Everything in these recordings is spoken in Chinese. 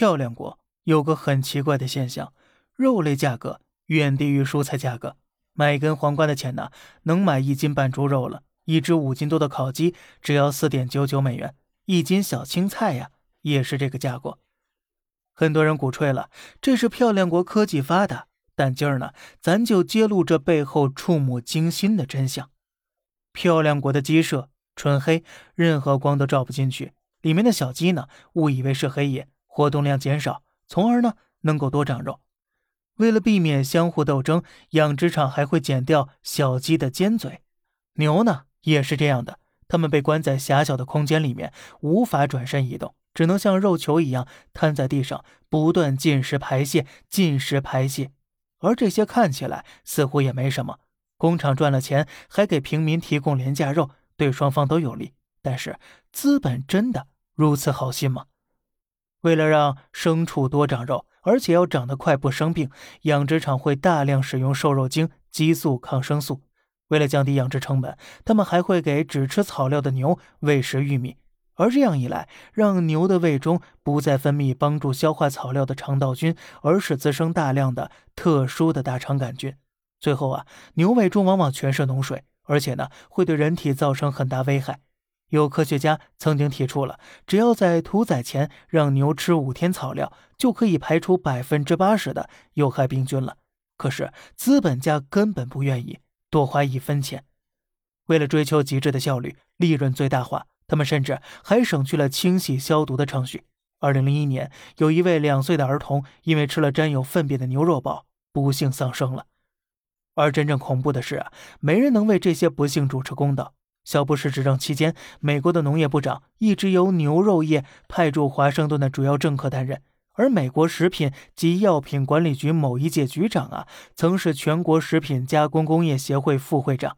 漂亮国有个很奇怪的现象，肉类价格远低于蔬菜价格。买一根黄瓜的钱呢，能买一斤半猪肉了；一只五斤多的烤鸡只要四点九九美元，一斤小青菜呀也是这个价格。很多人鼓吹了，这是漂亮国科技发达。但今儿呢，咱就揭露这背后触目惊心的真相。漂亮国的鸡舍纯黑，任何光都照不进去。里面的小鸡呢，误以为是黑夜，活动量减少，从而呢能够多长肉。为了避免相互斗争，养殖场还会剪掉小鸡的尖嘴。牛呢也是这样的，它们被关在狭小的空间里面，无法转身移动，只能像肉球一样瘫在地上，不断进食排泄，进食排泄。而这些看起来似乎也没什么，工厂赚了钱，还给平民提供廉价肉，对双方都有利。但是资本真的如此好心吗？为了让牲畜多长肉，而且要长得快不生病，养殖场会大量使用瘦肉精、激素、抗生素。为了降低养殖成本，他们还会给只吃草料的牛喂食玉米。而这样一来，让牛的胃中不再分泌帮助消化草料的肠道菌，而是滋生大量的特殊的大肠杆菌。最后啊，牛胃中往往全是脓水，而且呢，会对人体造成很大危害。有科学家曾经提出了，只要在屠宰前让牛吃五天草料，就可以排除百分之八十的有害病菌了。可是资本家根本不愿意多花一分钱，为了追求极致的效率，利润最大化。他们甚至还省去了清洗消毒的程序。二零零一年，有一位两岁的儿童因为吃了沾有粪便的牛肉堡，不幸丧生了。而真正恐怖的是啊，没人能为这些不幸主持公道。小布什执政期间，美国的农业部长一直由牛肉业派驻华盛顿的主要政客担任，而美国食品及药品管理局某一届局长啊，曾是全国食品加工工业协会副会长。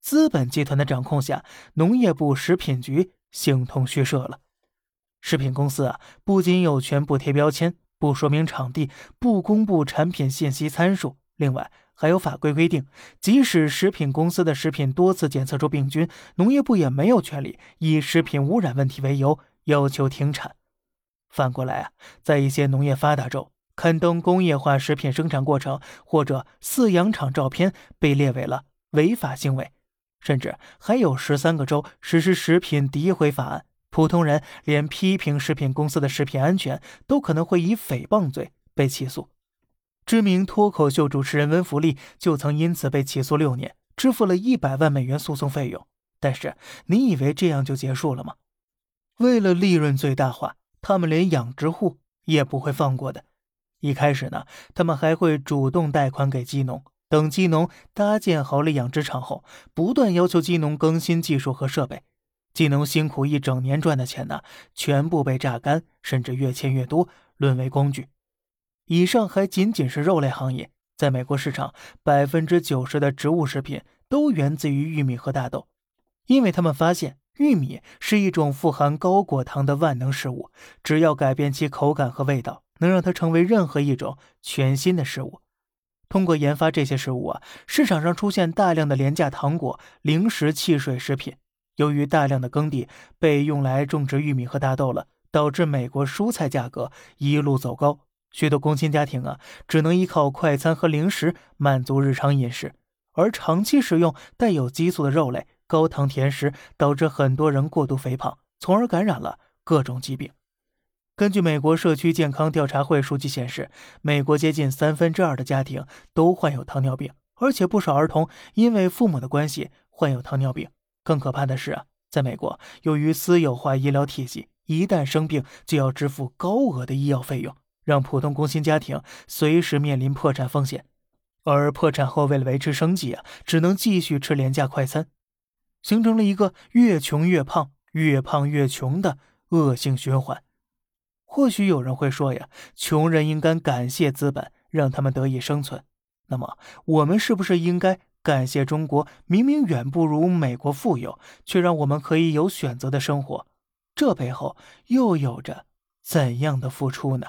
资本集团的掌控下，农业部食品局形同虚设了。食品公司啊，不仅有权不贴标签、不说明场地、不公布产品信息参数，另外还有法规规定，即使食品公司的食品多次检测出病菌，农业部也没有权利以食品污染问题为由要求停产。反过来啊，在一些农业发达州，刊登工业化食品生产过程或者饲养场照片被列为了违法行为。甚至还有十三个州实施食品诋毁法案，普通人连批评食品公司的食品安全都可能会以诽谤罪被起诉。知名脱口秀主持人温弗利就曾因此被起诉六年，支付了一百万美元诉讼费用。但是，你以为这样就结束了吗？为了利润最大化，他们连养殖户也不会放过的。一开始呢，他们还会主动贷款给鸡农。等鸡农搭建好了养殖场后，不断要求鸡农更新技术和设备。鸡农辛苦一整年赚的钱呢，全部被榨干，甚至越欠越多，沦为工具。以上还仅仅是肉类行业，在美国市场，百分之九十的植物食品都源自于玉米和大豆，因为他们发现玉米是一种富含高果糖的万能食物，只要改变其口感和味道，能让它成为任何一种全新的食物。通过研发这些食物啊，市场上出现大量的廉价糖果、零食、汽水、食品。由于大量的耕地被用来种植玉米和大豆了，导致美国蔬菜价格一路走高。许多工薪家庭啊，只能依靠快餐和零食满足日常饮食。而长期食用带有激素的肉类、高糖甜食，导致很多人过度肥胖，从而感染了各种疾病。根据美国社区健康调查会数据显示，美国接近三分之二的家庭都患有糖尿病，而且不少儿童因为父母的关系患有糖尿病。更可怕的是啊，在美国，由于私有化医疗体系，一旦生病就要支付高额的医药费用，让普通工薪家庭随时面临破产风险。而破产后为了维持生计啊，只能继续吃廉价快餐，形成了一个越穷越胖、越胖越穷的恶性循环。或许有人会说呀，穷人应该感谢资本，让他们得以生存。那么，我们是不是应该感谢中国？明明远不如美国富有，却让我们可以有选择的生活，这背后又有着怎样的付出呢？